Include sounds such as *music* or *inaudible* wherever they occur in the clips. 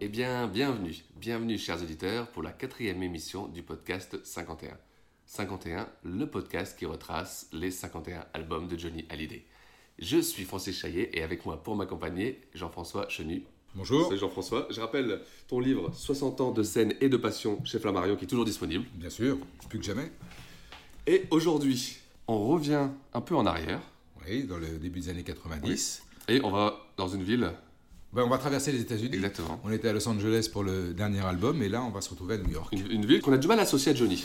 Eh bien, bienvenue, bienvenue chers auditeurs pour la quatrième émission du podcast 51. 51, le podcast qui retrace les 51 albums de Johnny Hallyday. Je suis Francis Chaillet et avec moi pour m'accompagner, Jean-François Chenu. Bonjour. C'est Jean-François. Je rappelle ton livre 60 ans de scène et de passion chez Flammarion qui est toujours disponible. Bien sûr, plus que jamais. Et aujourd'hui, on revient un peu en arrière. Oui, dans le début des années 90. Oui. Et on va dans une ville ben, on va traverser les États-Unis. Exactement. On était à Los Angeles pour le dernier album, et là, on va se retrouver à New York. Une, une ville qu'on a du mal à associer à Johnny.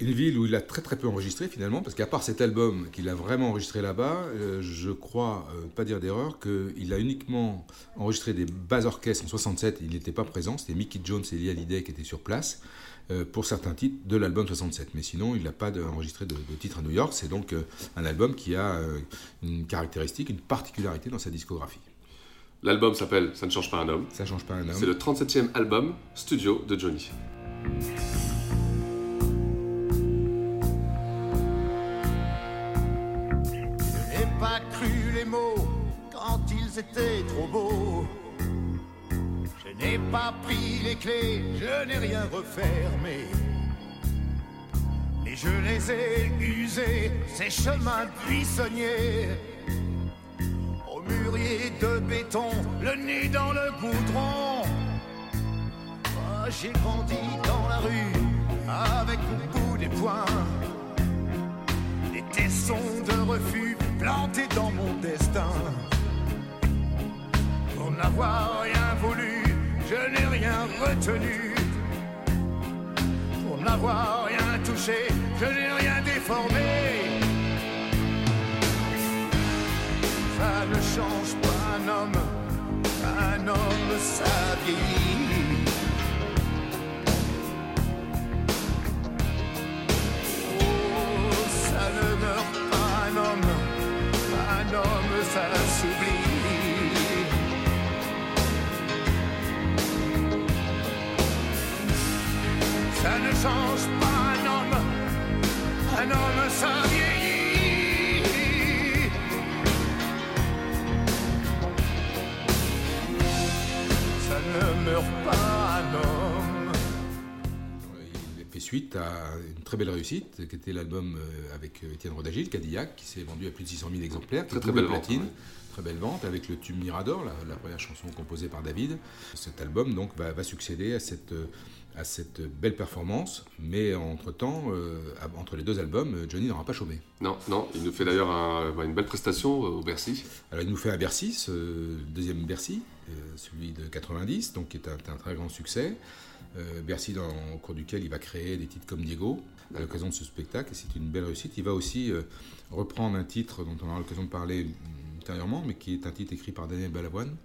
Une ville où il a très très peu enregistré finalement, parce qu'à part cet album qu'il a vraiment enregistré là-bas, euh, je crois, euh, pas dire d'erreur, qu'il a uniquement enregistré des bas orchestres en 67, il n'était pas présent, c'était Mickey Jones et Lee Hallyday qui étaient sur place euh, pour certains titres de l'album 67. Mais sinon, il n'a pas enregistré de, de titres à New York, c'est donc un album qui a une caractéristique, une particularité dans sa discographie. L'album s'appelle Ça ne change pas un homme. Ça change pas un homme. C'est le 37e album studio de Johnny. Je n'ai pas cru les mots quand ils étaient trop beaux. Je n'ai pas pris les clés, je n'ai rien refermé. Et je les ai usés, ces chemins buissonniers mûrier de béton, le nez dans le goudron. Oh, J'ai grandi dans la rue avec au bout des poings des tessons de refus plantés dans mon destin. Pour n'avoir rien voulu, je n'ai rien retenu. Pour n'avoir rien touché, je n'ai rien déformé. Ne change pas un homme, un homme ça. Oh, ça ne meurt pas un homme, un homme ça s'oublie. Une très belle réussite, qui était l'album avec Étienne Rodagil, Cadillac, qui s'est vendu à plus de 600 000 exemplaires. Très, très belle platine. vente, ouais. Très belle vente, avec le tube Mirador, la, la, première chanson composée par David. Cet album donc va, va succéder à cette, à cette belle performance, mais entre-temps, euh, entre les deux albums, Johnny n'aura pas chômé. Non, non, il nous fait d'ailleurs un, une belle prestation au Bercy. Alors il nous fait un Bercy, ce deuxième Bercy, euh, celui de 90, donc qui est un, un très grand succès. Euh, Bercy, dans, au cours duquel il va créer des titres comme Diego, à l'occasion de ce spectacle, et c'est une belle réussite. Il va aussi euh, reprendre un titre dont on aura l'occasion de parler ultérieurement, mais qui est un titre écrit par Daniel Balavoine,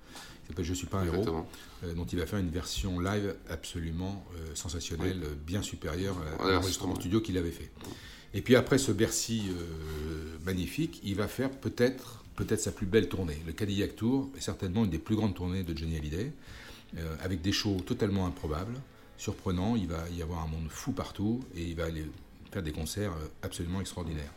qui s'appelle Je suis pas un héros, euh, dont il va faire une version live absolument sensationnelle, oui. bien supérieure à l'enregistrement studio qu'il avait fait. Et puis après ce Bercy magnifique, il va faire peut-être peut-être sa plus belle tournée. Le Cadillac Tour est certainement une des plus grandes tournées de Johnny Hallyday, avec des shows totalement improbables, surprenants. Il va y avoir un monde fou partout et il va aller faire des concerts euh, absolument extraordinaires.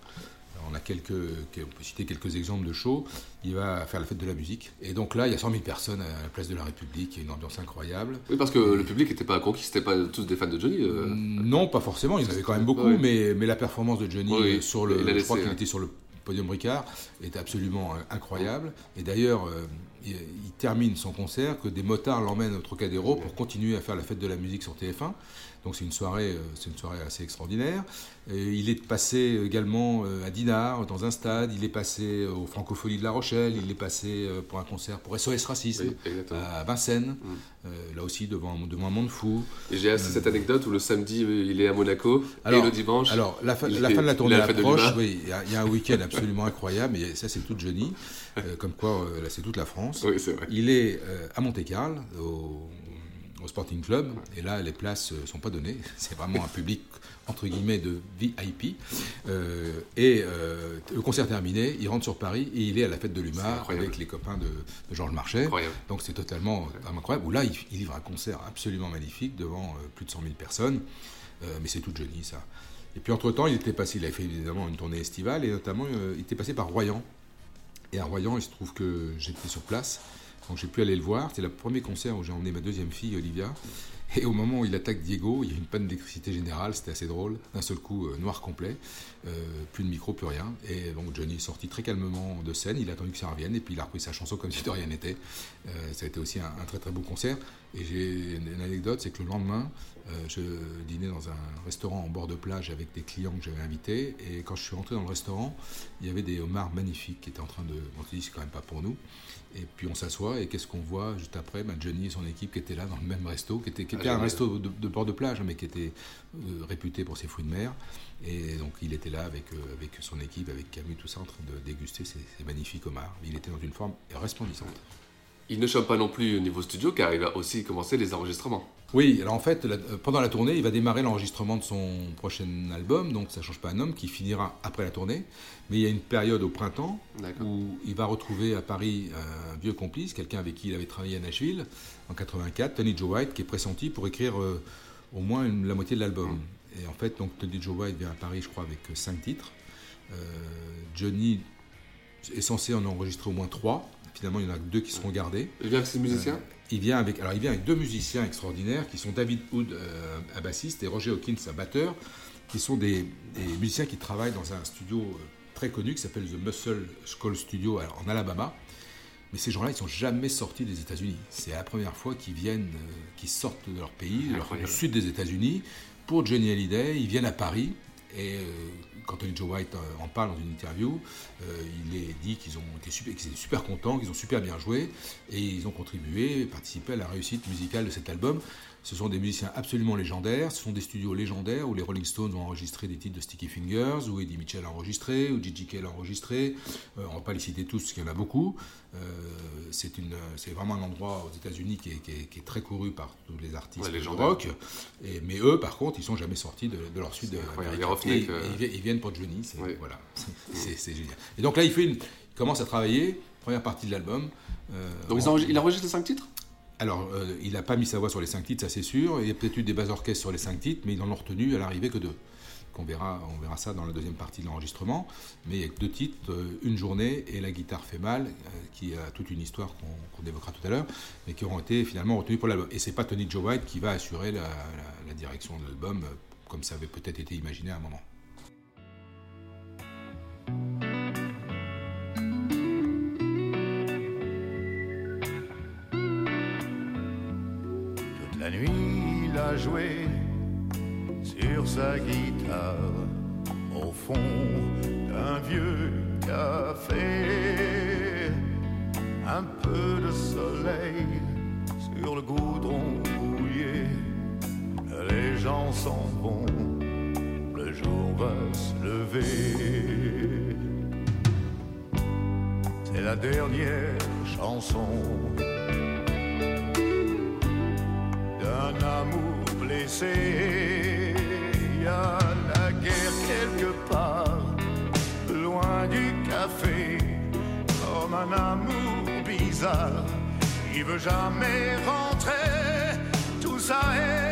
Alors on a quelques, on peut citer quelques exemples de shows. Il va faire la fête de la musique. Et donc là, il y a 100 000 personnes à la place de la République. Il y a une ambiance incroyable. Oui, parce que et... le public n'était pas conquis, c'était pas tous des fans de Johnny. Euh... Non, pas forcément. Il y en avait quand même beaucoup. Mais, mais la performance de Johnny oui, sur le, je crois qu'il était sur le podium Ricard est absolument incroyable. Et d'ailleurs, euh, il, termine son concert que des motards l'emmènent au Trocadéro pour continuer à faire la fête de la musique sur TF1. Donc c'est une soirée, euh, c'est une soirée assez extraordinaire. Et il est passé également euh, à Dinard, dans un stade. Il est passé au Francopholies de La Rochelle. Il est passé euh, pour un concert pour SOS Racisme Oui, à Vincennes. Euh, là aussi devant, devant un monde fou. Et j'ai assez cette anecdote où le samedi, euh, il est à Monaco, Alors, et le dimanche. Alors, la, fin- il la fin de la tournée la approche. Oui, il y, y a un week-end absolument incroyable. Et ça, c'est toute Johnny. *laughs* Euh, comme quoi, euh, là, c'est toute la France. Oui, c'est vrai. Il est euh, à Monte-Carlo, au, au Sporting Club. Et là, les places ne sont pas données. *laughs* C'est vraiment un public, entre guillemets, de VIP. Euh, et euh, le concert terminé, il rentre sur Paris et il est à la fête de l'Humar avec les copains de, de Georges Marchais. Incroyable. Donc c'est totalement incroyable. Où là, il, il livre un concert absolument magnifique devant euh, plus de 100 000 personnes. Euh, mais c'est tout Johnny, ça. Et puis entre-temps, il était passé, il avait fait évidemment une tournée estivale et notamment, euh, il était passé par Royan. Et à Royan, il se trouve que j'étais sur place. Donc j'ai pu aller le voir. C'était le premier concert où j'ai emmené ma deuxième fille, Olivia. Et au moment où il attaque Diego, il y a une panne d'électricité générale, c'était assez drôle. D'un seul coup, euh, noir complet, euh, plus de micro, plus rien. Et donc Johnny est sorti très calmement de scène, il a attendu que ça revienne, et puis il a repris sa chanson comme *laughs* si de rien n'était. Euh, ça a été aussi un, très très beau concert. Et j'ai une, anecdote, c'est que le lendemain, je dînais dans un restaurant en bord de plage avec des clients que j'avais invités. Et quand je suis rentré dans le restaurant, il y avait des homards magnifiques qui étaient en train de. On s'est dit, c'est quand même pas pour nous. Et puis on s'assoit, et qu'est-ce qu'on voit juste après? Ben, Johnny et son équipe qui étaient là dans le même resto, qui était, qui Ah, un resto de, de bord de plage, hein, mais qui était euh, réputé pour ses fruits de mer. Et donc il était là avec, euh, avec son équipe, avec Camus, tout ça, en train de déguster ces, ces magnifiques homards. Il était dans une forme resplendissante. Il ne chante pas non plus au niveau studio car il va aussi commencer les enregistrements. Oui, alors en fait, la- euh, pendant la tournée, il va démarrer l'enregistrement de son prochain album, donc ça change pas un homme, qui finira après la tournée. Mais il y a une période au printemps où il va retrouver à Paris un vieux complice, quelqu'un avec qui il avait travaillé à Nashville en 84, Tony Joe White, qui est pressenti pour écrire euh, au moins une- la moitié de l'album. Et en fait, donc Tony Joe White vient à Paris, je crois, avec euh, cinq titres. Euh, Johnny est censé en enregistrer au moins trois. Finalement, il y en a deux qui seront gardés. Il vient avec ses musiciens Euh, il vient avec, alors il vient avec deux musiciens extraordinaires qui sont David Hood euh, à bassiste et Roger Hawkins à batteur, qui sont des, des musiciens qui travaillent dans un studio euh, très connu qui s'appelle The Muscle Skull Studio alors, en Alabama. Mais ces gens-là, ils sont jamais sortis des États-Unis. C'est la première fois qu'ils viennent, qu'ils sortent de leur pays, de leur- du sud des États-Unis, pour Johnny Hallyday. Ils viennent à Paris. Et euh, quand Tony Joe White euh, en parle dans une interview, euh, il est dit qu'ils ont été qu'ils étaient super contents, qu'ils ont super bien joué, et ils ont contribué, participé à la réussite musicale de cet album. Ce sont des musiciens absolument légendaires, ce sont des studios légendaires où les Rolling Stones ont enregistré des titres de Sticky Fingers, où Eddie Mitchell a enregistré, où Gigi Cale a enregistré. Euh, on ne va pas les citer tous, parce qu'il y en a beaucoup. Euh, c'est vraiment un endroit aux États-Unis qui est, qui est- qui est très couru par tous les artistes Ouais, de rock. Et, mais eux, par contre, ils sont jamais sortis de, de leur sud américain. Les Et- euh, et ils vi- ils viennent pour Johnny. c'est- Voilà, *laughs* génial. Et donc là, il, fait une, il commence à travailler, première partie de l'album. Donc ils en- enregistrent- il enregistre les cinq titres? Alors, euh, il n'a pas mis sa voix sur les cinq titres, ça c'est sûr. Il y a peut-être eu des bases orchestres sur les cinq titres, mais ils n'en ont retenu à l'arrivée que deux. On verra, ça dans la deuxième partie de l'enregistrement. Mais il y a deux titres, euh, Une journée et La guitare fait mal, euh, qui a toute une histoire qu'on évoquera tout à l'heure, mais qui auront été finalement retenus pour l'album. Et c'est pas Tony Joe White qui va assurer la, direction de l'album, comme ça avait peut-être été imaginé à un moment. Sur sa guitare au fond d'un vieux café. Un peu de soleil sur le goudron mouillé. Les gens s'en vont, le jour va se lever. C'est la dernière chanson d'un amour Il y a la guerre quelque part, loin du café, comme un amour bizarre. Il veut jamais rentrer, tout ça est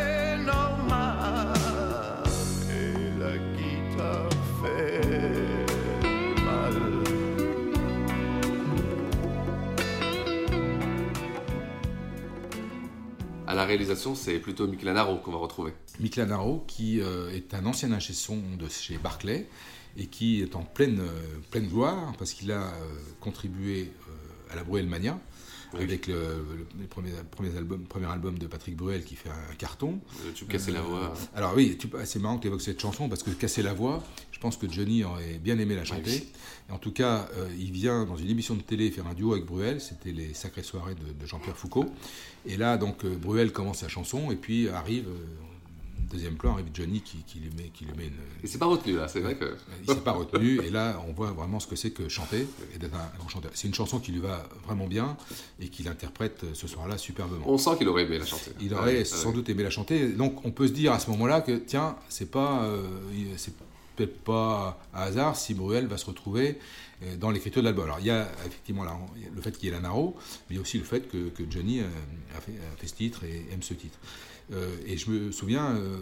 la réalisation, c'est plutôt Mick Lanaro qu'on va retrouver. Mick Lanaro, qui euh, est un ancien ingé son de chez Barclay et qui est en pleine, euh, pleine gloire parce qu'il a euh, contribué à la Bruelmania. Avec le, premiers albums, premier album de Patrick Bruel qui fait un carton. Le tube Casser la voix. Alors oui, tu- c'est marrant que tu évoques cette chanson parce que Casser la voix, je pense que Johnny aurait bien aimé la chanter. Et en tout cas, euh, il vient dans une émission de télé faire un duo avec Bruel, c'était les Sacrées Soirées de, de Jean-Pierre Foucault. Et là, donc, euh, Bruel commence sa chanson et puis arrive, euh, deuxième plan, arrive Johnny qui, qui lui met, qui lui met une, Il s'est pas retenu là, c'est vrai que. il s'est pas retenu et là on voit vraiment ce que c'est que chanter et d'être un, grand chanteur. C'est une chanson qui lui va vraiment bien et qu'il interprète euh, ce soir-là superbement. On sent qu'il aurait aimé la chanter. Il Ah aurait ah sans oui. doute aimé la chanter. Donc on peut se dire à ce moment-là que tiens, c'est pas, euh, c'est peut-être pas un hasard si Bruel va se retrouver euh, dans l'écriture de l'album. Alors il y a effectivement là, le fait qu'il y ait la Naro, mais il y a aussi le fait que, que Johnny a, fait, a fait ce titre et aime ce titre. Euh, et je me souviens, euh,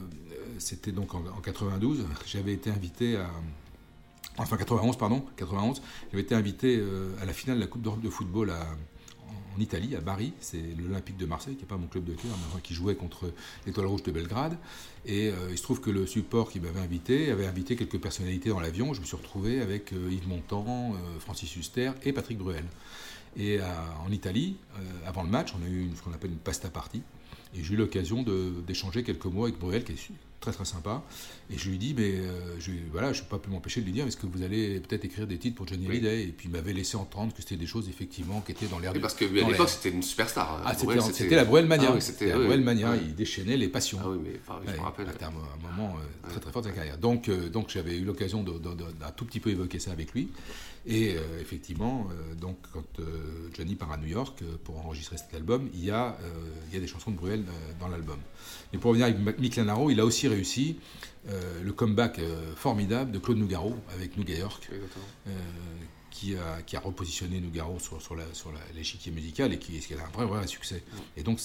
c'était donc en, en 92, j'avais été invité à enfin 91 pardon, 91, j'avais été invité euh, à la finale de la Coupe d'Europe de football en Italie, à Bari, c'est l'Olympique de Marseille, qui n'est pas mon club de cœur, mais qui jouait contre l'Étoile Rouge de Belgrade. Et il se trouve que le support qui m'avait invité avait invité quelques personnalités dans l'avion. Je me suis retrouvé avec Yves Montand, Francis Huster et Patrick Bruel. Et en Italie, avant le match, on a eu ce qu'on appelle une pasta party. Et j'ai eu l'occasion d'échanger quelques mots avec Bruel, qui est très très sympa. Et je lui dis, mais euh, je, voilà, je ne peux pas pu m'empêcher de lui dire, est-ce que vous allez peut-être écrire des titres pour Johnny Oui. Hallyday? Et puis il m'avait laissé entendre que c'était des choses effectivement qui étaient dans l'air Et du parce que dans à l'époque, c'était une superstar. Ah, Bruel, c'était, c'était la Bruel Mania. Ah oui, c'était la oui, Bruel oui. Mania. Ouais. Il déchaînait les passions. Ah oui, mais enfin, je Ouais, me rappelle. C'était un, un moment euh, très très fort de sa carrière. Donc, euh, donc j'avais eu l'occasion d'un tout petit peu évoquer ça avec lui. Et effectivement, donc quand Johnny part à New York pour enregistrer cet album, il y a, il y a des chansons de Bruel dans l'album. Mais pour revenir avec Mick Lanaro, il a aussi réussi euh, le comeback euh, formidable de Claude Nougaro avec Nougat York. Euh, qui a, qui a repositionné Nougaro sur, sur, la- sur la- l'échiquier musical et qui, qui a un vrai, vrai succès. Et donc,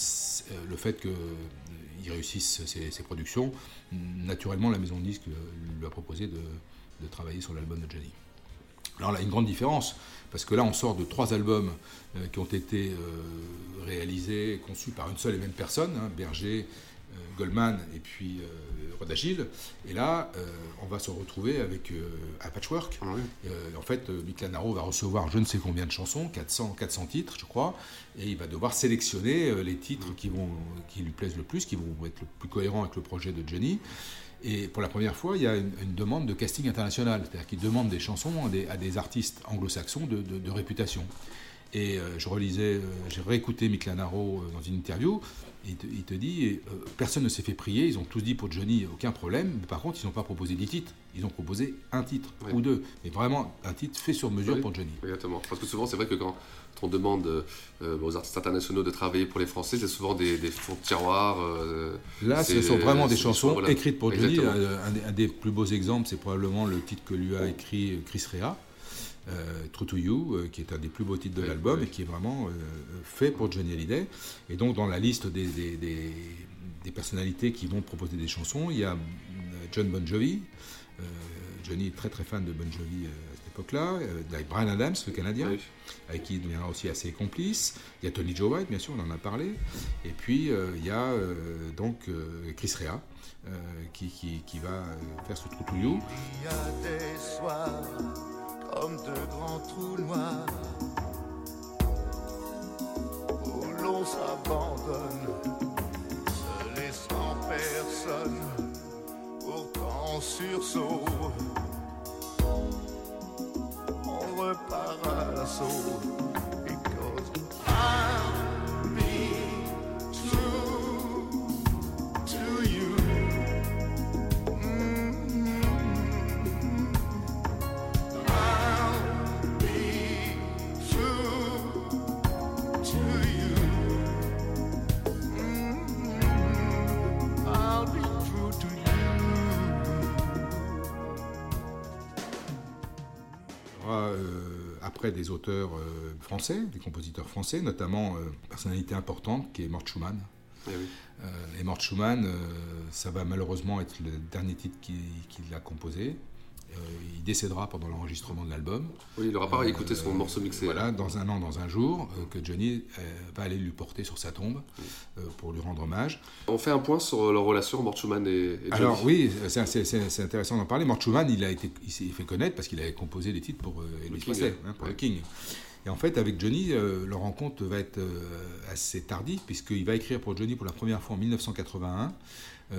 le fait qu'il réussisse ses, ses productions, naturellement, la maison de disques lui a proposé de, de travailler sur l'album de Johnny. Alors là, une grande différence, parce que là, on sort de trois albums euh, qui ont été euh, réalisés, et conçus par une seule et même personne, hein, Berger, Goldman et puis euh, Rod Agile. Et là, euh, on va se retrouver avec euh, un patchwork. Euh, en fait, euh, Mick Lanaro va recevoir je ne sais combien de chansons, 400, 400 titres, je crois, et il va devoir sélectionner euh, les titres qui, vont, qui lui plaisent le plus, qui vont être le plus cohérents avec le projet de Johnny. Et pour la première fois, il y a une, une demande de casting international, c'est-à-dire qu'il demande des chansons à des, à des artistes anglo-saxons de, de- de réputation. Et euh, je relisais, euh, j'ai réécouté Mick Lanaro euh, dans une interview, il te, il te dit, personne ne s'est fait prier, ils ont tous dit pour Johnny, aucun problème, mais par contre, ils n'ont pas proposé 10 titres, ils ont proposé un titre Oui. ou deux, mais vraiment un titre fait sur mesure Oui, pour Johnny. Exactement. Parce que souvent, c'est vrai que quand on demande aux artistes internationaux de travailler pour les Français, c'est souvent des, des fonds de tiroir. Là, ce sont vraiment des chansons voilà. écrites pour Johnny. Exactement. Un, des- un des plus beaux exemples, c'est probablement le titre que lui a écrit Chris Rea, euh, True to You, euh, qui est un des plus beaux titres de Oui, l'album oui. et qui est vraiment euh, fait pour Johnny Hallyday. Et donc, dans la liste des, des- des- des personnalités qui vont proposer des chansons, il y a John Bon Jovi. Euh, Johnny est très très fan de Bon Jovi euh, à cette époque-là. Euh, il y a Brian Adams, le Canadien, avec qui il deviendra aussi assez complice. Il y a Tony Joe White, bien sûr, on en a parlé. Et puis euh, il y a euh, donc euh, Chris Rea euh, qui, qui- qui va faire ce True to You. Il y a des soirs comme de grands trous noirs où l'on s'abandonne, se laissant personne, pourtant sursaut. On repart à l'assaut. Euh, des auteurs euh, français, des compositeurs français, notamment euh, une personnalité importante qui est Mort Schumann. Eh oui. Euh, et Mort Schumann, euh, ça va malheureusement être le dernier titre qu'il qu'il a composé. Euh, il décédera pendant l'enregistrement de l'album. Oui, il n'aura pas écouté son Euh, morceau mixé. Voilà, dans un an, dans un jour, euh, que Johnny euh, va aller lui porter sur sa tombe euh, pour lui rendre hommage. On fait un point sur leur relation, Mort Schumann et, et Johnny. Alors oui, c'est- intéressant d'en parler. Mort Schumann, il, a été, il s'est fait connaître parce qu'il avait composé des titres pour euh, Elvis King, Presley, hein, pour ouais. le King. Et en fait, avec Johnny, euh, leur rencontre va être euh, assez tardive, puisqu'il va écrire pour Johnny pour la première fois en 1981, euh,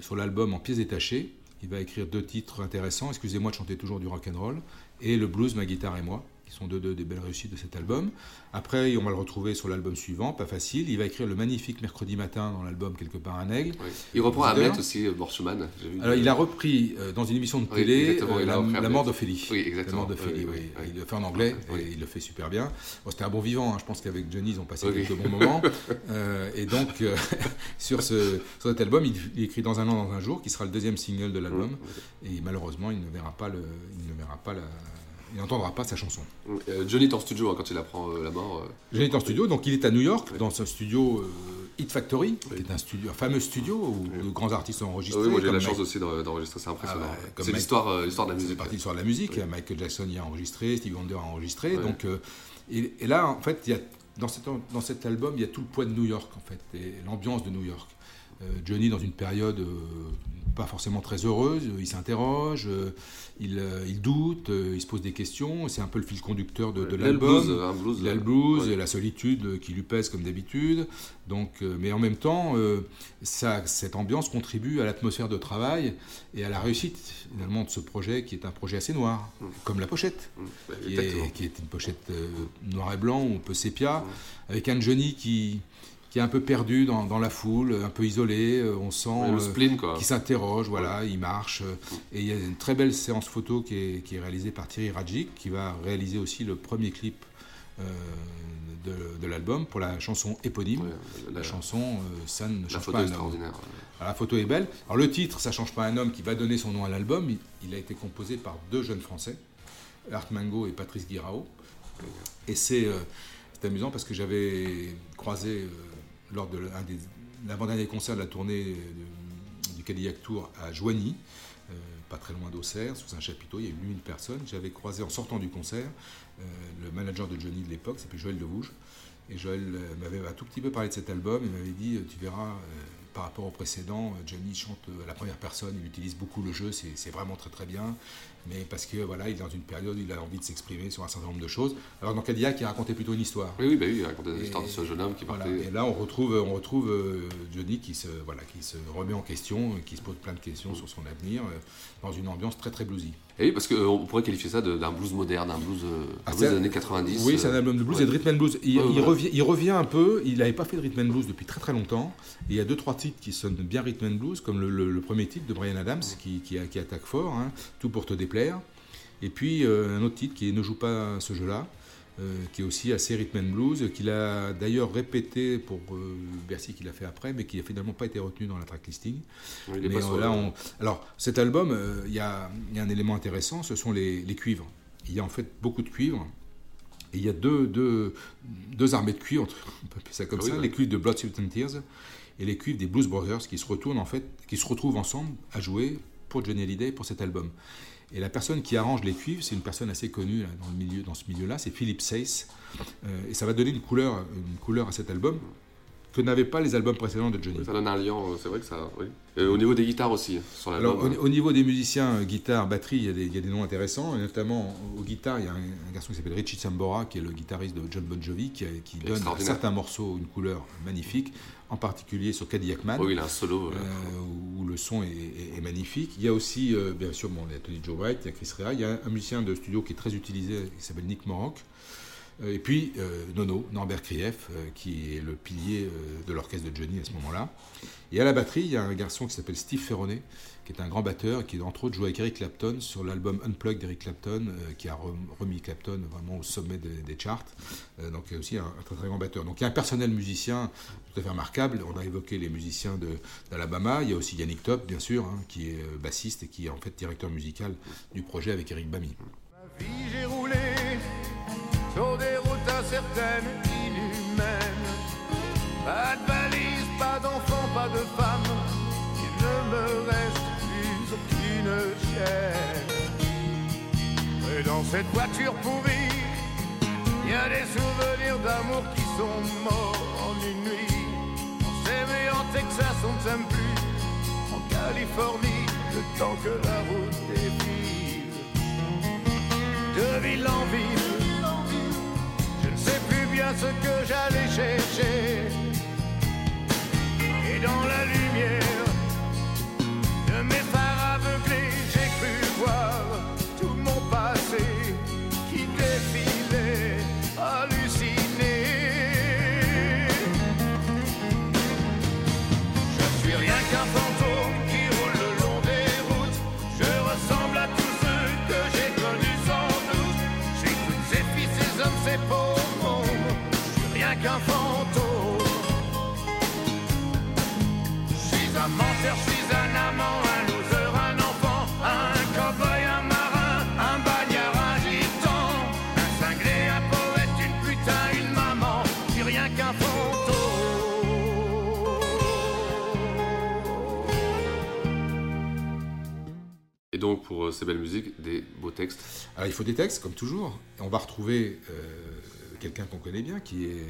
sur l'album En pièces détachées. Il va écrire deux titres intéressants, Excusez-moi de chanter toujours du rock and roll, et Le blues, ma guitare et moi qui sont deux, deux, des belles réussites de cet album. Après, on va le retrouver sur l'album suivant, Pas Facile. Il va écrire le magnifique Mercredi Matin dans l'album Quelque part un aigle. Oui. Il reprend Ahmet aussi, Borchman. Alors, il a repris euh, dans une émission de télé oui, euh, la, la, mort d'Ophélie. Oui, exactement. La mort d'Ophélie, oui, Il le fait en anglais et il le fait super bien. Bon, C'était un bon vivant, hein. je pense qu'avec Johnny, ils ont passé quelques bons moments. *laughs* euh, et donc, euh, *laughs* sur, ce, sur, cet album, il, il, écrit Dans un an, dans un jour, qui sera le deuxième single de l'album. Et malheureusement, il ne verra pas, le, il ne verra pas la il n'entendra pas sa chanson. Euh, Johnny est en studio hein, quand il apprend euh, la mort. Euh... Johnny est en studio, donc il est à New York, oui. dans ce studio Hit Factory, oui. qui est un, studio, un fameux studio où oui. de grands artistes sont enregistrés. Oui, moi j'ai la chance aussi d'enregistrer, c'est impressionnant. Ah, c'est l'histoire euh, de la musique. C'est partie de l'histoire de la musique. Michael Jackson y a enregistré, Stevie Wonder a enregistré. Donc, et, et, là, en fait, il y a, dans, cet, dans cet album, il y a tout le poids de New York, en fait, et l'ambiance de New York. Johnny, dans une période pas forcément très heureuse, il s'interroge, il, il, doute, il se pose des questions, c'est un peu le fil conducteur de, de l'album. Blues, il a le blues, ouais. la solitude qui lui pèse comme d'habitude. Donc, mais en même temps, ça, cette ambiance contribue à l'atmosphère de travail et à la réussite finalement de ce projet qui est un projet assez noir, mmh. comme la pochette, mmh. qui, est, qui, est, une pochette euh, noir et blanc ou un peu sépia, mmh. avec un Johnny qui qui est un peu perdu dans, dans, la foule, un peu isolé, on sent ouais, euh, qui s'interroge, voilà, ouais. il marche. Euh, et il y a une très belle séance photo qui est, qui est réalisée par Thierry Radjic, qui va réaliser aussi le premier clip euh, de, de l'album pour la chanson éponyme. Ouais, la, la, chanson euh, Ça ne change pas un homme. extraordinaire. Alors, la photo est belle. Alors le titre Ça change pas un homme qui va donner son nom à l'album, il, il, a été composé par deux jeunes Français, Art Mango et Patrice Guirao. Et c'est euh, amusant parce que j'avais croisé lors de l'avant-dernier concert de la tournée du Cadillac Tour à Joigny, euh, pas très loin d'Auxerre, sous un chapiteau, il y a eu 8000 personnes. J'avais croisé en sortant du concert euh, le manager de Johnny de l'époque, s'appelait Joël Devouge. Et Joël euh, m'avait un tout petit peu parlé de cet album et m'avait dit Tu verras, par rapport au précédent, Johnny chante à la première personne, il utilise beaucoup le jeu, c'est vraiment très très bien mais parce que voilà, il est dans une période où il a envie de s'exprimer sur un certain nombre de choses. Alors dans Cadillac, il racontait plutôt une histoire. Oui, oui, bah oui il racontait l'histoire de ce jeune homme qui partait. Voilà. Et là, on retrouve, on retrouve euh, Johnny qui se, voilà, qui se remet en question, qui se pose plein de questions sur son avenir, euh, dans une ambiance très très bluesy. Et oui, parce qu'on pourrait qualifier ça d'un blues moderne, un blues, euh, ah, blues des années 90. Oui, c'est un album de blues ouais. et de rhythm and blues. Il, ouais, il, revient, il, revient, un peu, il n'avait pas fait de rhythm and blues depuis très très longtemps. Et il y a deux, trois titres qui sonnent bien rhythm and blues, comme le, le, le premier titre de Brian Adams, qui, qui, qui attaque fort, hein, Tout pour te déplaire. Et puis euh, un autre titre qui est Ne joue pas ce jeu-là, euh, qui est aussi assez rhythm and blues, qu'il a d'ailleurs répété pour euh, Bercy qu'il a fait après, mais qui n'a finalement pas été retenu dans la track listing. Oui, mais là, on... Alors cet album, il y, a, y, a, un élément intéressant, ce sont les, les, cuivres. Il y a en fait beaucoup de cuivres. Et il y a deux, deux, deux armées de cuivres, *laughs* on peut appeler ça comme oui, ça, ouais. les cuivres de Blood, Sweat and Tears et les cuivres des Blues Brothers qui se retournent en fait, qui se retrouvent ensemble à jouer pour Johnny Hallyday pour cet album. Et la personne qui arrange les cuivres, c'est une personne assez connue là, dans, le milieu, dans ce milieu-là, c'est Philip Seyss. Euh, et ça va donner une couleur, une couleur à cet album que n'avaient pas les albums précédents de Johnny. Ça donne un lien, c'est vrai que ça. Oui. Et au niveau des guitares aussi, sur l'album. Alors, au, au, niveau des musiciens, euh, guitare, batterie, il y, a des, il y, a des, noms intéressants. Et notamment aux guitares, il y a un, un garçon qui s'appelle Richie Sambora, qui est le guitariste de John Bon Jovi, qui, qui donne à certains morceaux une couleur magnifique, en particulier sur Cadillac Man. Oui, il a un solo. Euh, où le son est, est, est, magnifique. Il y a aussi, euh, bien sûr, bon, il y a Tony Joe White, il y a Chris Rea, il y a un musicien de studio qui est très utilisé, qui s'appelle Nick Morrock. Et puis euh, Nono, Norbert Krief, euh, qui est le pilier euh, de l'orchestre de Johnny à ce moment-là. Et à la batterie, il y a un garçon qui s'appelle Steve Ferronet, qui est un grand batteur, qui entre autres joue avec Eric Clapton sur l'album Unplugged d'Eric Clapton, qui a remis Clapton vraiment au sommet des, des charts. donc il y a aussi un, très très grand batteur. Donc il y a un personnel musicien tout à fait remarquable. On a évoqué les musiciens d'Alabama. Il y a aussi Yannick Top, bien sûr, hein, qui est bassiste et qui est en fait directeur musical du projet avec Eric Bamy. J'ai roulé des routes incertaines, inhumaines. Pas de valise, pas d'enfants, pas de femmes. Et dans cette voiture pourrie, il y a des souvenirs d'amour qui sont morts en une nuit. On s'aimait en Texas, on ne s'aime plus. En Californie, le temps que la route défile. De ville en ville bien ce que j'allais chercher. Et dans la lumière pour euh, ces belles musiques, des beaux textes. Il faut des textes, comme toujours. On va retrouver euh, quelqu'un qu'on connaît bien, qui est.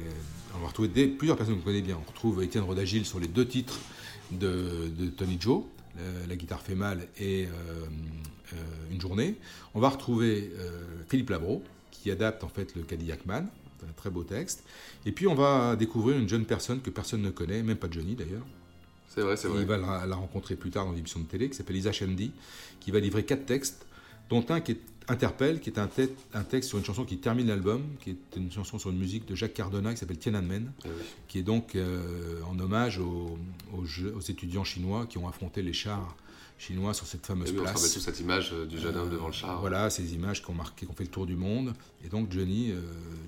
On va retrouver plusieurs personnes qu'on connaît bien. On retrouve Étienne Rodagil sur les deux titres de, Tony Joe, la, la guitare fait mal et euh, euh, Une journée. On va retrouver euh, Philippe Labro, qui adapte en fait le Cadillac Man. Un très beau texte. Et puis on va découvrir une jeune personne que personne ne connaît, même pas Johnny d'ailleurs. C'est vrai, c'est vrai. Il va la, la rencontrer plus tard dans l'émission de télé, qui s'appelle Isa Shendi, qui va livrer quatre textes, dont un qui est Interpelle, qui est un, te- un texte sur une chanson qui termine l'album, qui est une chanson sur une musique de Jacques Cardona qui s'appelle Tiananmen, oui. qui est donc euh, en hommage aux, aux jeux- aux étudiants chinois qui ont affronté les chars chinois sur cette fameuse Et oui, on se place. tous cette image euh, du jeune homme devant le char. Voilà, ces images qui ont marqué, qui ont fait le tour du monde. Et donc Johnny, euh,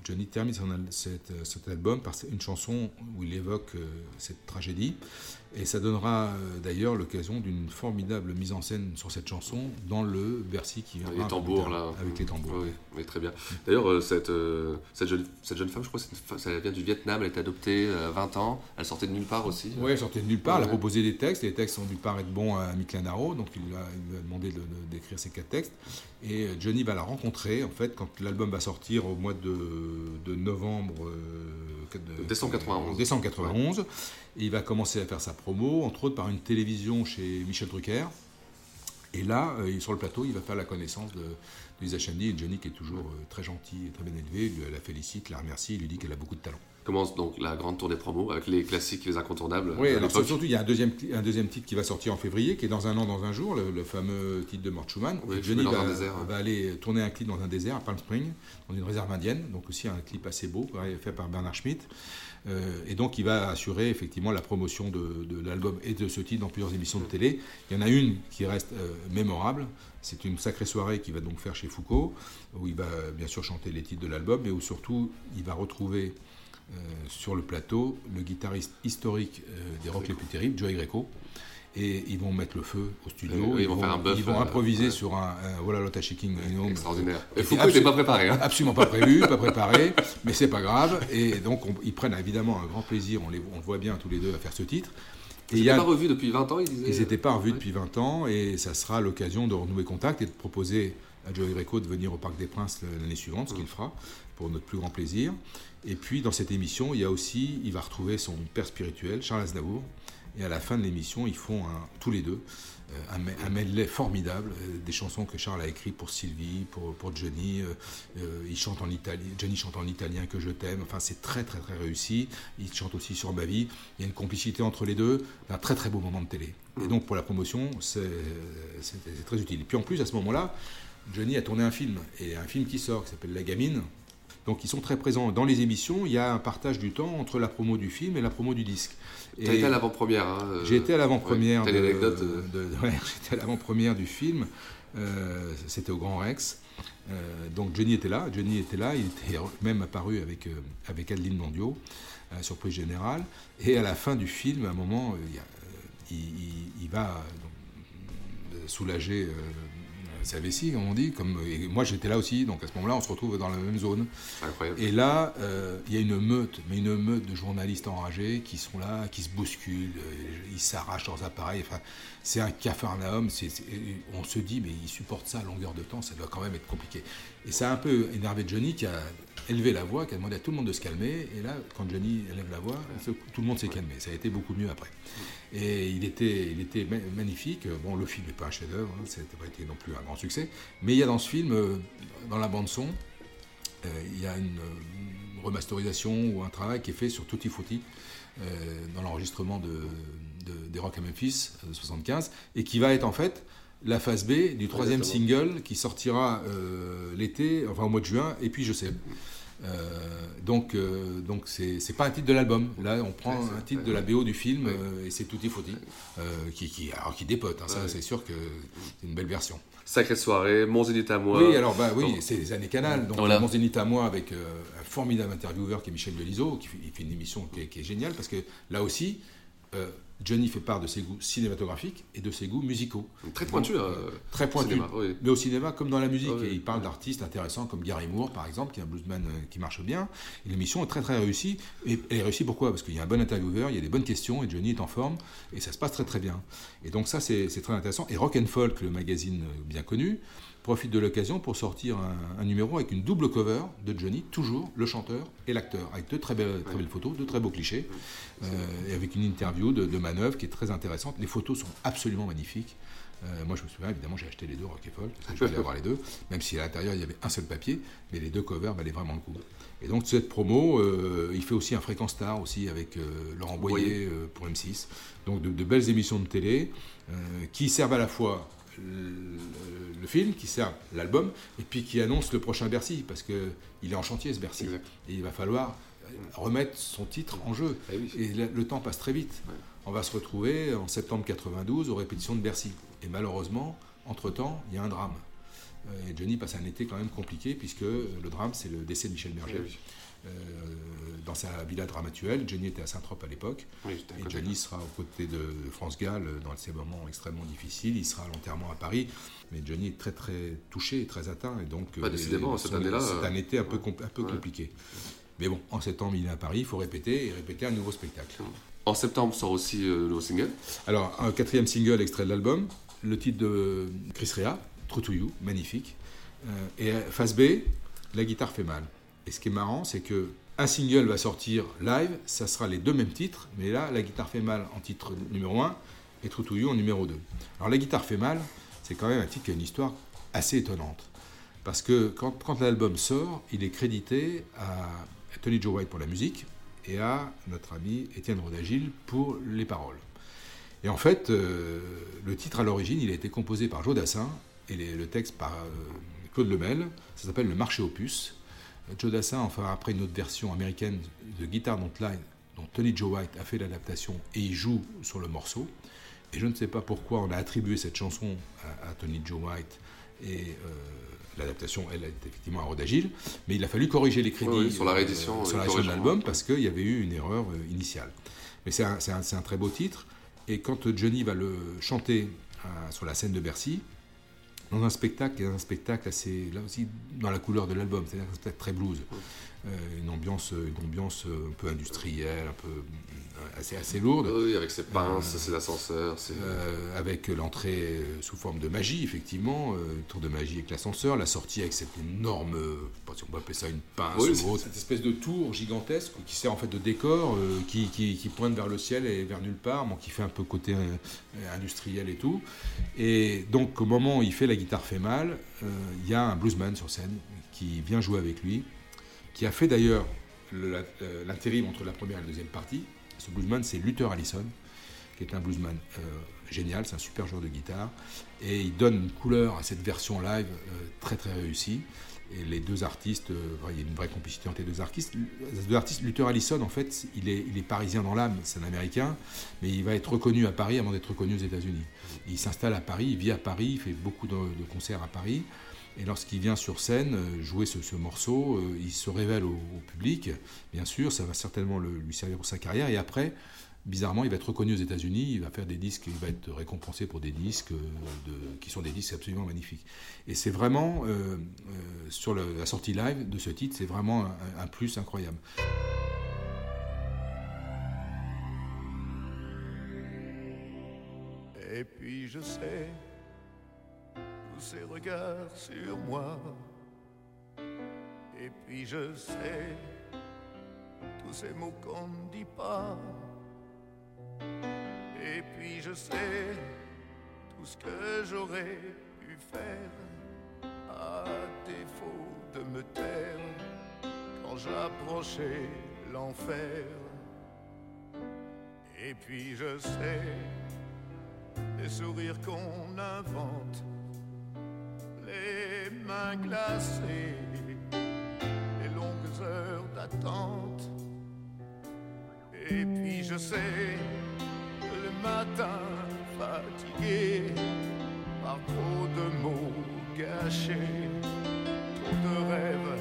Johnny termine son cet album par une chanson où il évoque euh, cette tragédie. Et ça donnera euh, d'ailleurs l'occasion d'une formidable mise en scène sur cette chanson dans le Bercy qui viendra. Les tambours, là. Avec les tambours. Oui, oui, très bien. D'ailleurs, euh, cette, euh, cette, jeune, cette jeune femme, je crois ça vient du Vietnam, elle a été adoptée à 20 ans, elle sortait de nulle part aussi. Oui, elle sortait de nulle part, elle a proposé des textes, les textes ont dû paraître bons à Mick Lanaro, donc il lui a, il lui a demandé de- de- d'écrire ces quatre textes. Et euh, Johnny va la rencontrer, en fait, quand l'album va sortir au mois de, de novembre... euh, de- Décembre 91. décembre 91. Et il va commencer à faire sa promo, entre autres par une télévision chez Michel Drucker. Et là, euh, sur le plateau, il va faire la connaissance de, de Lisa Shandy et Johnny, qui est toujours euh, très gentil et très bien élevé, lui, la félicite, la remercie, il lui dit qu'elle a beaucoup de talent. Commence donc la grande tournée promo avec les classiques, les incontournables. Oui, alors surtout, il y a un deuxième, un deuxième titre qui va sortir en février, qui est Dans un an, dans un jour, le, le fameux titre de Mort Schumann. Oui, Johnny va, désert, va aller tourner un clip dans un désert, à Palm Springs, dans une réserve indienne, donc aussi un clip assez beau, fait par Bernard Schmitt. Euh, et donc, il va assurer effectivement la promotion de, de l'album et de ce titre dans plusieurs émissions de télé. Il y en a une qui reste euh, mémorable. C'est une sacrée soirée qu'il va donc faire chez Foucault, où il va bien sûr chanter les titres de l'album, mais où surtout il va retrouver sur le plateau le guitariste historique euh, des rock les plus terribles, Joey Greco. Et ils vont mettre le feu au studio. Oui, ils vont faire un bœuf, Ils vont euh, improviser ouais. sur un, un Voilà Lotta Shaking. Extraordinaire. Et Foucault n'était pas préparé. hein. Absolument pas prévu, *laughs* pas préparé, mais c'est pas grave. Et donc on- ils prennent évidemment un grand plaisir, on, les, on le voit bien tous les deux à faire ce titre. Ils s'étaient pas revus depuis 20 ans, ils disaient. ils n'étaient pas revus depuis 20 ans et ça sera l'occasion de renouer contact et de proposer à Joey Greco de venir au Parc des Princes l'année suivante, ce qu'il fera pour notre plus grand plaisir. Et puis dans cette émission, il y a aussi, il va retrouver son père spirituel, Charles Aznavour. Et à la fin de l'émission, ils font un- tous les deux euh, un, me- un medley formidable, euh, des chansons que Charles a écrites pour Sylvie, pour, pour Johnny. euh, il chante en italien, Johnny chante en italien que je t'aime. Enfin, c'est très très très réussi. Il chante aussi sur ma vie. Il y a une complicité entre les deux. Un très très beau moment de télé. Et donc pour la promotion, c'est très utile. Et puis en plus, à ce moment-là, Johnny a tourné un film, et un film qui sort, qui s'appelle La Gamine. Donc ils sont très présents dans les émissions. Il y a un partage du temps entre la promo du film et la promo du disque. T'as été à l'avant-première. hein, euh, j'ai été à l'avant-première. ouais, de- euh, de- de- ouais, *laughs* j'étais à l'avant-première du film. Euh, C'était au Grand Rex. Euh, donc Johnny était là. Johnny était là. Il était *laughs* même apparu avec, avec Adeline Mondio, surprise générale. Et à la fin du film, à un moment, il, va soulager sa vessie, comme on dit. Comme, et moi, j'étais là aussi. Donc à ce moment-là, on se retrouve dans la même zone. Incroyable. Et là, euh, il y a une meute, mais une meute de journalistes enragés qui sont là, qui se bousculent, euh, ils s'arrachent leurs appareils. Enfin, c'est un cafarnaum. on se dit, mais ils supportent ça à longueur de temps, ça doit quand même être compliqué. Et ça a un peu énervé Johnny qui a élevé la voix, qui a demandé à tout le monde de se calmer. Et là, quand Johnny élève la voix, tout le monde s'est calmé. Ça a été beaucoup mieux après. Et il était, il était ma- magnifique. Bon, le film n'est pas un chef-d'œuvre, hein, ça n'a pas été non plus un grand succès. Mais il y a dans ce film, euh, dans la bande-son, euh, il y a une, euh, remasterisation ou un travail qui est fait sur Tutti Frutti euh, dans l'enregistrement de, de- des Rock à Memphis de 75 et qui va être en fait la phase B du troisième Exactement. single qui sortira euh, l'été, enfin au mois de juin, et puis je sais. Euh, donc, euh, donc c'est c'est pas un titre de l'album. Là, on prend Ouais, un titre de la BO du film euh, et c'est Tutti Frutti, euh, qui, qui, alors, qui dépote. hein, ça, Ouais. c'est sûr que c'est une belle version. Sacrée soirée, Mon Zénith à moi. Oui, alors bah oui, Donc, c'est les années Canal. Donc Voilà. mon Zénith à moi avec euh, un formidable intervieweur qui est Michel Delisot, qui fait, il fait une émission qui est, qui est géniale parce que là aussi, euh, Johnny fait part de ses goûts cinématographiques et de ses goûts musicaux. Très pointu, Donc, euh, très pointu. cinéma, oui. Mais au cinéma comme dans la musique. Oui. Et il parle d'artistes intéressants comme Gary Moore, par exemple, qui est un bluesman euh, qui marche bien. Et l'émission est très très réussie. Et elle est réussie pourquoi? Parce qu'il y a un bon intervieweur, il y a des bonnes questions et Johnny est en forme et ça se passe très très bien. Et donc ça c'est c'est très intéressant. Et Rock and Folk, le magazine euh, bien connu, profite de l'occasion pour sortir un, un numéro avec une double cover de Johnny, toujours le chanteur et l'acteur, avec deux très belles, très belles photos, deux très beaux clichés, euh, et avec une interview de, de manœuvre qui est très intéressante. Les photos sont absolument magnifiques. Euh, moi, je me souviens, évidemment, j'ai acheté les deux Rock and Folk, parce que je voulais avoir les deux, même si à l'intérieur, il y avait un seul papier, mais les deux covers valaient vraiment le coup. Et donc, cette promo, euh, il fait aussi un Fréquence Star, aussi, avec euh, Laurent Boyer pour M6. Donc, de, de belles émissions de télé qui servent à la fois le, le film, qui servent l'album, et puis qui annoncent le prochain Bercy, parce qu'il est en chantier, ce Bercy. Exact. Et il va falloir euh, remettre son titre en jeu. Eh oui. Et le, le temps passe très vite. Ouais. On va se retrouver en septembre 92 aux répétitions de Bercy. Et malheureusement, entre-temps, il y a un drame. Euh, Et Johnny passe un été quand même compliqué, puisque le drame, c'est le décès de Michel Berger. Eh oui. Euh, dans sa villa dramatuelle, Johnny était à Saint-Trope à l'époque. Oui, Et. Johnny sera aux côtés de France Gall euh, dans ces moments extrêmement difficiles. Il sera à l'enterrement à Paris. Mais Johnny est très très touché et très atteint. Et donc, Bah, euh, décidément, son- cette année-là, C'est euh, un été un peu, un peu ouais. compliqué. Mais bon, en septembre, il est à Paris. Il faut répéter et répéter un nouveau spectacle. En septembre sort aussi euh, le nouveau single. Alors, un quatrième single extrait de l'album, le titre de Chris Rea, True to You, magnifique. Euh, et face B, la guitare fait mal. Et ce qui est marrant, c'est que un single va sortir live, ça sera les deux mêmes titres, mais là, la guitare fait mal en titre numéro 1 et True to You en numéro 2. Alors, la guitare fait mal, c'est quand même un titre qui a une histoire assez étonnante. Parce que quand, l'album sort, il est crédité à Tony Joe White pour la musique et à notre ami Étienne Rodagil pour les paroles. Et en fait, euh, le titre à l'origine, il a été composé par Joe Dassin et les- le texte par euh, Claude Lemel. Ça s'appelle Le Marché. Euh, Joe Dassin en fera après une autre version américaine de Guitar Don't Lie, dont Tony Joe White a fait l'adaptation et il joue sur le morceau. Et je ne sais pas pourquoi on a attribué cette chanson à, à Tony Joe White et euh, l'adaptation, elle, est effectivement à Rodagil. Mais il a fallu corriger les crédits Oui, sur la euh, réédition, sur euh, la réédition de l'album parce qu'il y avait eu une erreur initiale. Mais c'est un, très beau titre. Et quand Johnny va le chanter euh, sur la scène de Bercy, dans un spectacle, qui est un spectacle assez, là aussi, dans la couleur de l'album, c'est-à-dire un spectacle très blues, Euh, une ambiance, une ambiance euh, un peu industrielle, un peu assez, assez lourde. Oui, avec ses pinces, Euh, ses ascenseurs. ses- Euh, avec l'entrée euh, sous forme de magie, effectivement, euh, tour de magie avec l'ascenseur, la sortie avec cette énorme, euh, je sais pas si on peut appeler ça une pince Oui, ou c'est- autre, cette espèce de tour gigantesque qui sert en fait de décor, euh, qui, qui- qui pointe vers le ciel et vers nulle part, bon, qui fait un peu côté euh, industriel et tout. Et donc au moment où il fait la guitare fait mal, euh, il y a un bluesman sur scène qui vient jouer avec lui, qui a fait d'ailleurs euh, l'intérim entre la première et la deuxième partie. Ce bluesman, c'est Luther Allison, qui est un bluesman euh, génial, c'est un super joueur de guitare, et il donne une couleur à cette version live euh, très très réussie. Les deux artistes, euh, il y a une vraie complicité entre les deux artistes. Luther Allison, en fait, il est, parisien dans l'âme, c'est un Américain, mais il va être reconnu à Paris avant d'être reconnu aux États-Unis. Il s'installe à Paris, il vit à Paris, il fait beaucoup de concerts à Paris. Et lorsqu'il vient sur scène euh, jouer ce, ce morceau, euh, il se révèle au, public. Bien sûr, ça va certainement lui servir pour sa carrière. Et après, bizarrement, il va être reconnu aux États-Unis. Il va faire des disques, il va être récompensé pour des disques euh, qui sont des disques absolument magnifiques. Et c'est vraiment, sur la sortie live de ce titre, c'est vraiment un, un plus incroyable. Et puis je sais ces regards sur moi. Et puis je sais tous ces mots qu'on ne dit pas. Et puis je sais tout ce que j'aurais pu faire à défaut de me taire. quand j'approchais l'enfer. Et puis je sais les sourires qu'on invente, mains glacées, les longues heures d'attente. Et puis je sais le matin fatigué par trop de mots gâchés, trop de rêves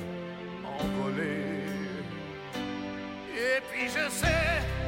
envolés. Et puis je sais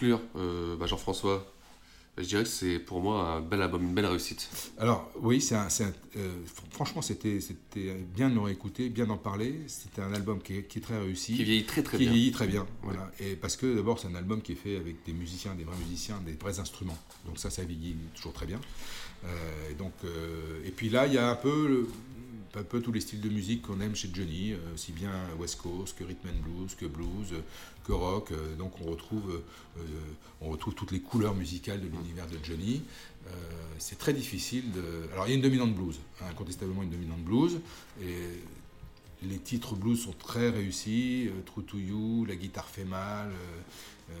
conclure, euh, bah, Jean-François, je dirais que c'est pour moi un bel album, une belle réussite. Alors oui, c'est euh, fr- franchement c'était bien de l'aurait écouté, bien d'en parler. C'était un album qui est, qui est très réussi, Qui vieillit très, très qui bien. vieillit très bien. Voilà. Et parce que d'abord c'est un album qui est fait avec des musiciens, des vrais musiciens, des vrais instruments. Donc ça, ça vieillit toujours très bien. Euh, et donc euh, et puis là, il y a un peu le- un peu tous les styles de musique qu'on aime chez Johnny, euh, aussi bien West Coast que rhythm and blues, que blues, euh, que rock. Euh, donc on retrouve, euh, on retrouve toutes les couleurs musicales de l'univers de Johnny. Euh, c'est très difficile de. Alors il y a une dominante blues, hein, incontestablement une dominante blues. Et les titres blues sont très réussis. euh, True to You, La guitare fait mal. euh, euh,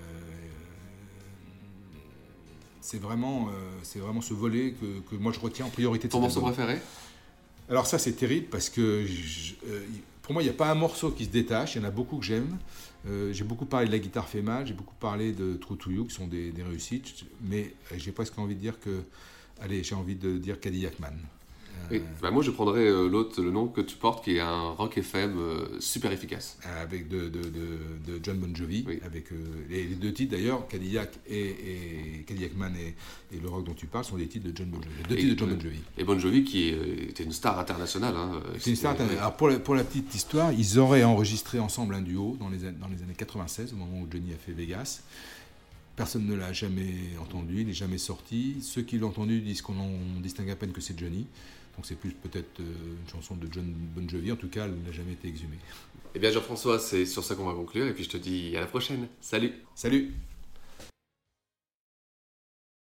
c'est vraiment, euh, c'est vraiment ce volet que, que moi je retiens en priorité de Ton morceau préféré? Alors ça c'est terrible parce que euh, pour moi il n'y a pas un morceau qui se détache, il y en a beaucoup que j'aime. Euh, j'ai beaucoup parlé de la guitare fait j'ai beaucoup parlé de True to You qui sont des, réussites, mais euh, j'ai presque envie de dire que, allez j'ai envie de dire Cadillac Man. Euh, Et, bah, Moi, je prendrais euh, l'autre, le nom que tu portes, qui est un rock FM euh, super efficace. avec de, de, de- de John Bon Jovi, avec euh, les, les deux titres d'ailleurs, Cadillac et, et Cadillac Man et, et le rock dont tu parles sont des titres de John Bon Jovi. Deux Et- titres de John Bon Jovi. Et Bon Jovi, qui euh, était une star internationale. hein, euh, C'est une star internationale. Alors pour la, pour la petite histoire, ils auraient enregistré ensemble un duo dans les, an- dans les années 96, au moment où Johnny a fait Vegas. Personne ne l'a jamais entendu, il n'est jamais sorti. Ceux qui l'ont entendu disent qu'on en distingue à peine que c'est Johnny. Donc c'est plus peut-être euh, une chanson de John Bon Jovi. En tout cas, elle n'a jamais été exhumée. Eh bien, Jean-François, c'est sur ça qu'on va conclure. Et puis, je te dis à la prochaine. Salut Salut